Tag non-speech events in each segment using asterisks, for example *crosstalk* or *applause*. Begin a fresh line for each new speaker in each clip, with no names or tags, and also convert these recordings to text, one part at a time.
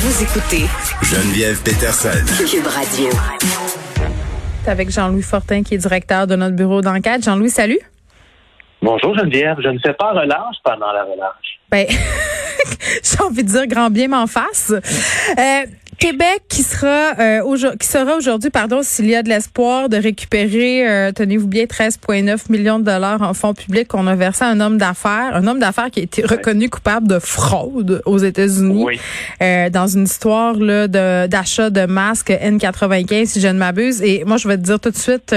Vous écoutez
Geneviève Peterson.
Cube Radio.
avec Jean-Louis Fortin, qui est directeur de notre bureau d'enquête. Jean-Louis, salut.
Bonjour Geneviève, je ne fais pas relâche pendant la relâche.
Ben, *laughs* j'ai envie de dire grand bien m'en face. Euh, Québec qui sera euh, qui sera aujourd'hui pardon s'il y a de l'espoir de récupérer euh, tenez-vous bien 13,9 millions de dollars en fonds publics qu'on a versé à un homme d'affaires, un homme d'affaires qui a été reconnu coupable de fraude aux États-Unis. Euh, dans une histoire là de d'achat de masques N95 si je ne m'abuse. Et moi je vais te dire tout de suite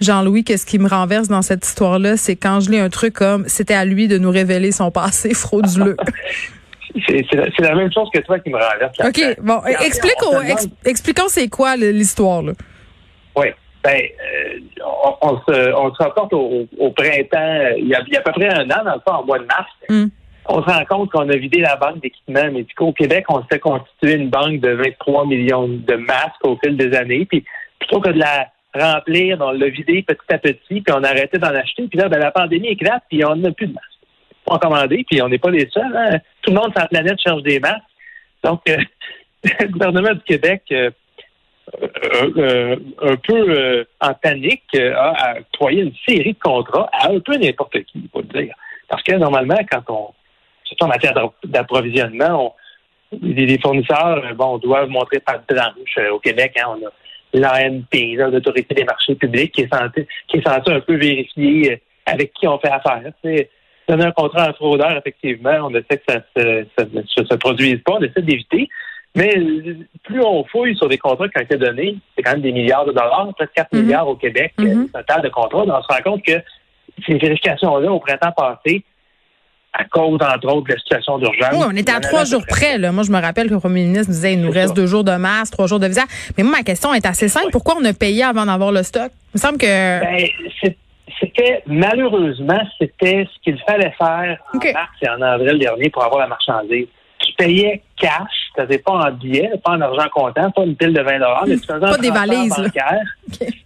Jean-Louis que ce qui me renverse dans cette histoire là c'est quand je lis un truc comme c'était à lui de nous révéler son passé frauduleux. *laughs*
C'est la même chose que toi qui me renverse.
OK, bon, expliquons c'est quoi l'histoire, là.
Oui. Ben, euh, on, se, on se rapporte au, printemps, il y, a, il y, a, à peu près un an, dans le en mois de mars. Hmm. On se rend compte qu'on a vidé la banque d'équipements médicaux. Au Québec, on s'est constitué une banque de 23 millions de masques au fil des années. Puis plutôt que de la remplir, on l'a vidé petit à petit, puis on a arrêté d'en acheter. Puis là, ben, la pandémie éclate, puis on n'a plus de masques en commander, puis on n'est pas les seuls. Hein. Tout le monde sur la planète cherche des masques. Donc, euh, *laughs* le gouvernement du Québec, euh, euh, un peu en panique, a octroyé une série de contrats à un peu n'importe qui, il faut le dire. Parce que normalement, quand on, surtout en matière d'approvisionnement, les, fournisseurs, bon, doivent montrer par blanche au Québec. Hein, on a l'ANP, l'Autorité des marchés publics, qui est censée, un peu vérifier avec qui on fait affaire donner un contrat à un fraudeur, effectivement, on essaie que ça ne se, produise pas, on essaie d'éviter. Mais plus on fouille sur des contrats qui ont été donnés, c'est quand même des milliards de dollars, presque 4 mhm. milliards au Québec, mm total de contrats. on se rend compte que ces vérifications-là, au printemps passé, à cause, entre autres, de la situation d'urgence.
Oui, on était à trois jours près. Là. Moi, je me rappelle que le premier ministre nous disait il nous reste deux jours de masse, trois jours de visa. Mais moi, ma question est assez simple. Pourquoi on a payé avant d'avoir le stock? Il me semble que.
Ben, c'était malheureusement, c'était ce qu'il fallait faire en mars et en avril dernier pour avoir la marchandise. Tu payais cash, tu n'avais pas en billets, pas en argent comptant, pas une pile de 20 mais tu faisais
pas des valises,
bancaire.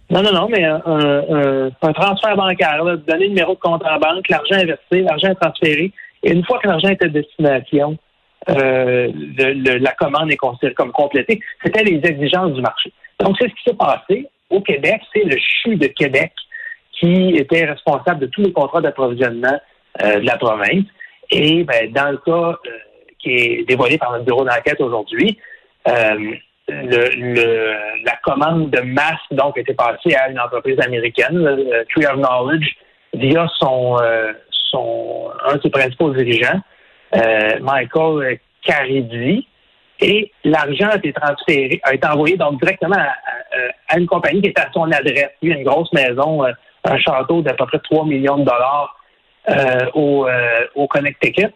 Non, non, non, mais un, un, transfert bancaire, là, donner le numéro de compte en banque, l'argent investi, l'argent transféré. Et une fois que l'argent était à destination, euh, la commande est considérée comme complétée. C'était les exigences du marché. Donc, c'est ce qui s'est passé. Au Québec, c'est le CHU de Québec qui était responsable de tous les contrats d'approvisionnement euh, de la province. Et ben, dans le cas euh, qui est dévoilé par notre bureau d'enquête aujourd'hui, euh, la commande de masse donc était passée à une entreprise américaine, Tree of Knowledge, via son, son un de ses principaux dirigeants, Michael Caridi, et l'argent a été transféré, a été envoyé donc directement à, une compagnie qui était à son adresse. Une grosse maison un château d'à peu près 3 millions de dollars euh, au, euh, au Connecticut.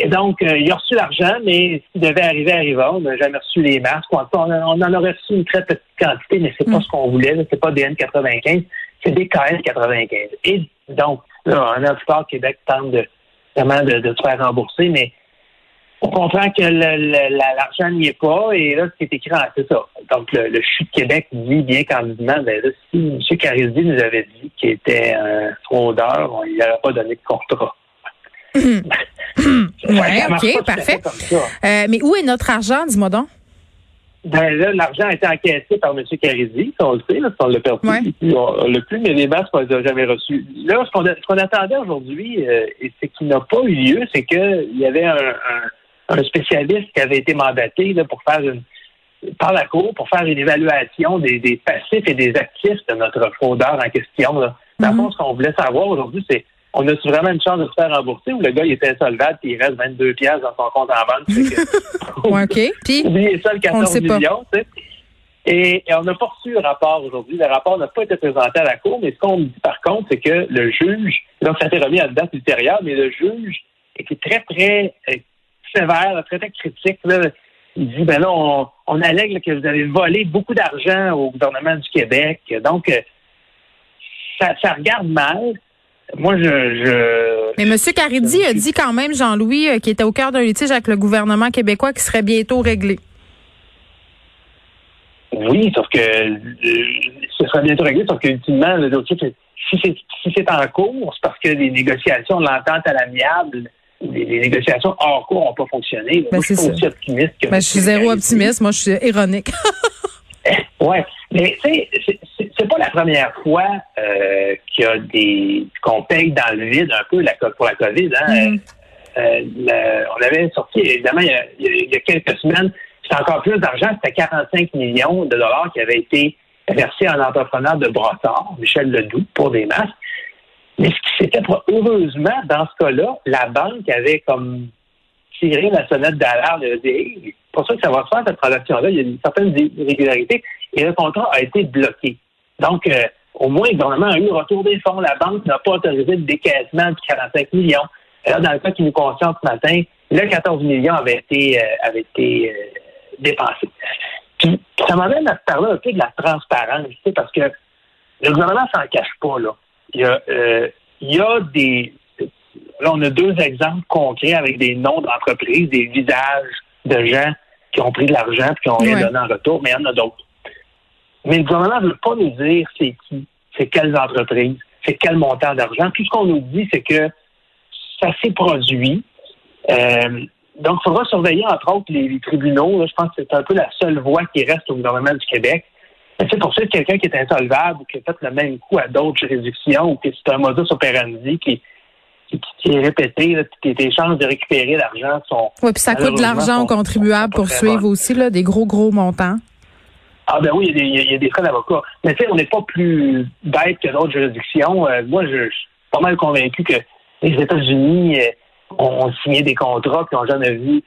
Et donc, euh, il a reçu l'argent, mais ce qui devait arriver arriva. On n'a jamais reçu les masques. On, en aurait reçu une très petite quantité, mais c'est pas mm. ce qu'on voulait. C'est pas des N95, c'est des KN95. Et donc, là, un Sport Québec tente de, vraiment de, de se faire rembourser, mais on comprend que l'argent n'y est pas, et là, ce qui est écrit, c'est ça. Donc, le, le CHU de Québec dit bien candidement, ben là, si M. Caridi nous avait dit qu'il était un fraudeur, on lui aurait pas donné de contrat.
oui, OK, parfait. Euh, mais où est notre argent, dis-moi donc?
Ben là, l'argent a été encaissé par M. Caridi, on le sait, là, on l'a perdu. On, l'a plus, mais les masques, on les a jamais reçus. Là, ce qu'on attendait aujourd'hui, euh, et c'est qu'il n'a pas eu lieu, c'est qu'il y avait un un spécialiste qui avait été mandaté là, pour faire une par la Cour pour faire une évaluation des, des passifs et des actifs de notre fraudeur en question. Là. Dans mm-hmm. ce qu'on voulait savoir aujourd'hui, c'est on a vraiment une chance de se faire rembourser ou le gars il était insolvable et il reste 22 pièces dans son compte en banque.
Que, *laughs* OK. Puis, *laughs*
oubliez ça, le 14 millions. Tu sais. Et, on n'a pas reçu le rapport aujourd'hui. Le rapport n'a pas été présenté à la Cour, mais ce qu'on dit par contre, c'est que le juge, donc ça a été remis à la date ultérieure, mais le juge était très, très euh, sévère, très, très critique. Là. Il dit, ben là, on, on allègue que vous avez volé beaucoup d'argent au gouvernement du Québec. Donc, euh, ça, ça regarde mal. Moi, je, je.
Mais M. Caridi a dit quand même, Jean-Louis, euh, qui était au cœur d'un litige avec le gouvernement québécois, qui serait bientôt réglé.
Oui, sauf que euh, ce serait bientôt réglé, sauf qu'ultimement, le dossier, si c'est si c'est en cours, c'est parce que les négociations, l'entente à l'amiable les, négociations hors cours n'ont pas fonctionné.
Ben, moi, je suis aussi optimiste. Que ben, je suis zéro optimiste. Moi, je suis ironique. *laughs*
ouais, mais tu sais, c'est pas la première fois euh, qu'il y a des qu'on paye dans le vide un peu la, pour la COVID. Hein? Mm-hmm. Euh, on avait sorti, évidemment, il y a, quelques semaines, c'était encore plus d'argent, c'était 45 millions de dollars qui avaient été versés à un entrepreneur de Brossard, Michel Ledoux, pour des masques. Mais ce qui s'était heureusement, dans ce cas-là, la banque avait comme tiré la sonnette d'alarme et pour ça que ça va se faire cette transaction-là, il y a une certaine irrégularité et le contrat a été bloqué. Donc, euh, au moins, le gouvernement a eu retour des fonds. La banque n'a pas autorisé le décaissement de 45 millions. Et là, dans le cas qui nous concerne ce matin, le 14 millions avait été, euh, avait été euh, dépensé. Puis, ça m'amène à parler un peu de la transparence, parce que le gouvernement s'en cache pas, là. Il y a, euh, il y a des. Là, on a deux exemples concrets avec des noms d'entreprises, des visages de gens qui ont pris de l'argent et qui ont rien donné en retour, mais il y en a d'autres. Mais le gouvernement ne veut pas nous dire c'est qui, c'est quelles entreprises, c'est quel montant d'argent. Tout ce qu'on nous dit, c'est que ça s'est produit. Euh, donc, il faudra surveiller, entre autres, les, tribunaux. je pense que c'est un peu la seule voie qui reste au gouvernement du Québec. C'est pour ça que quelqu'un qui est insolvable ou qui a fait le même coup à d'autres juridictions ou que c'est un modus operandi qui, qui, qui est répété, là, tes, tes chances de récupérer l'argent sont.
Oui, puis ça coûte de l'argent aux contribuables pour suivre aussi, là, des gros, gros montants.
Ah ben oui, il y, a des, frais d'avocat. Mais tu sais, on n'est pas plus bête que d'autres juridictions. Euh, moi, je, suis pas mal convaincu que les États-Unis euh, ont, signé des contrats qui n'ont jamais vu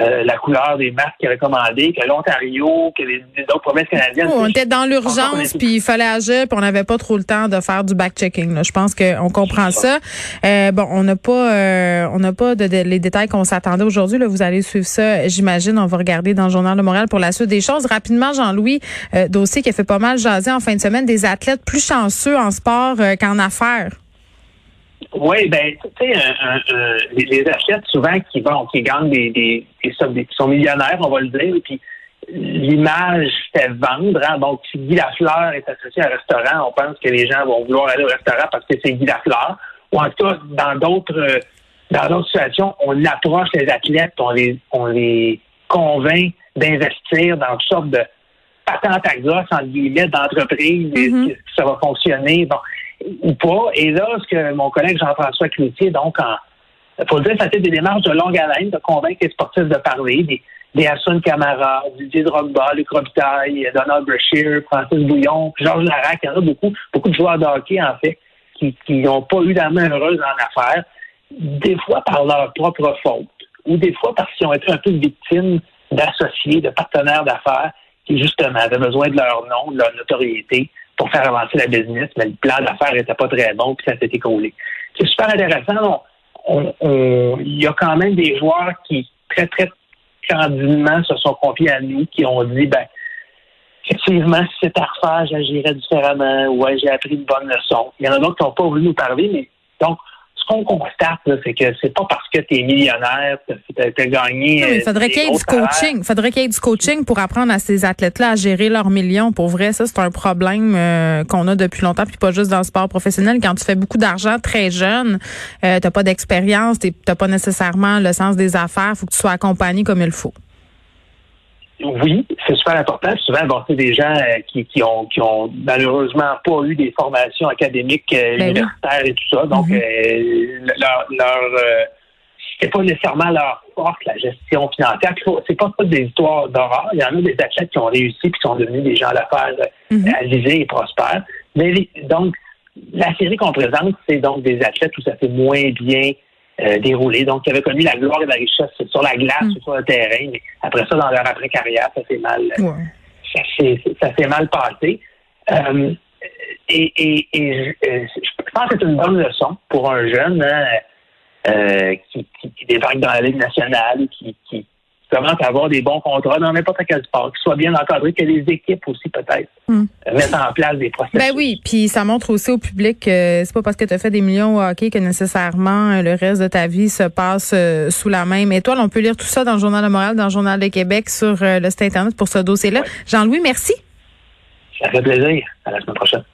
euh, la couleur des masques qui est recommandée, que l'Ontario, que les, autres provinces canadiennes.
on était dans l'urgence, puis il fallait agir, puis on n'avait pas trop le temps de faire du back-checking. Je pense qu'on comprend ça. Euh, bon, on n'a pas, euh, on n'a pas de, les détails qu'on s'attendait aujourd'hui. Là, vous allez suivre ça, j'imagine. On va regarder dans le journal de Montréal pour la suite des choses. Rapidement, Jean-Louis, dossier qui a fait pas mal jaser en fin de semaine, des athlètes plus chanceux en sport qu'en affaires.
Oui, ben, tu sais, les, athlètes souvent qui vont, qui gagnent des, des, des, qui sont millionnaires, on va le dire, puis l'image fait vendre. Hein? Donc, si Guy Lafleur est associé à un restaurant, on pense que les gens vont vouloir aller au restaurant parce que c'est Guy Lafleur. Ou en tout cas, dans d'autres dans d'autres situations, on approche les athlètes, on les on les convainc d'investir dans toutes sortes de patentes à gosse, entre guillemets, d'entreprises, mm-hmm. ça va fonctionner. Bon, ou pas. Et là, ce que mon collègue Jean-François Cloutier, donc, en, faut le dire, ça fait des démarches de longue haleine de convaincre les sportifs de parler, des, des Hassan Camara, Didier Drogba, Luc Robitaille, Donald Brashear, Francis Bouillon, Georges Larac, il y en a beaucoup, beaucoup de joueurs de hockey, en fait, qui n'ont pas eu la main heureuse en affaires, des fois par leur propre faute, ou des fois parce qu'ils ont été un peu victimes d'associés, de partenaires d'affaires, qui justement avaient besoin de leur nom, de leur notoriété, pour faire avancer la business, mais le plan d'affaires n'était pas très bon, puis ça s'est écroulé. C'est super intéressant. il y a quand même des joueurs qui, très, très candidement, se sont confiés à nous, qui ont dit, ben, effectivement, si c'était à refaire, j'agirais différemment, ouais, j'ai appris une bonne leçon. Il y en a d'autres qui n'ont pas voulu nous parler, mais donc, ce qu'on constate, c'est que c'est pas parce que tu es millionnaire que tu as, gagné.
il faudrait qu'il y ait du coaching. Il faudrait qu'il y ait du coaching pour apprendre à ces athlètes-là à gérer leurs millions. Pour vrai, ça, c'est un problème euh, qu'on a depuis longtemps, puis pas juste dans le sport professionnel. Quand tu fais beaucoup d'argent très jeune, euh, tu n'as pas d'expérience, tu n'as pas nécessairement le sens des affaires, faut que tu sois accompagné comme il faut
oui, c'est super important. Souvent, bon, c'est des gens euh, qui, qui, ont, qui ont malheureusement pas eu des formations académiques euh, ben universitaires et tout ça. Donc, mm-hmm. euh, leur, leur c'est pas nécessairement leur force, la gestion financière. C'est pas, pas des histoires d'horreur. Il y en a des athlètes qui ont réussi et qui sont devenus des gens d'affaires mm-hmm. avisés et prospères. Mais donc, la série qu'on présente, c'est donc des athlètes où ça fait moins bien euh, déroulé. Donc, ils avaient connu la gloire et la richesse sur la glace mm. ou sur le terrain, mais après ça, dans leur après-carrière, ça s'est mal, ça s'est mal passé. Euh, et, et, et je, je, pense que c'est une bonne leçon pour un jeune hein, euh, qui, qui, qui, débarque dans la Ligue nationale, qui, qui, commence à avoir des bons contrats dans n'importe quel sport, qui soit bien encadré, que les équipes aussi peut-être hmm. mettent en place des processus.
Ben oui, puis ça montre aussi au public que c'est pas parce que tu as fait des millions au hockey que nécessairement euh, le reste de ta vie se passe euh, sous la même étoile. On peut lire tout ça dans le Journal de Montréal, dans le Journal de Québec, sur euh, le site Internet pour ce dossier-là. Jean-Louis, merci.
Ça fait plaisir. À la semaine prochaine.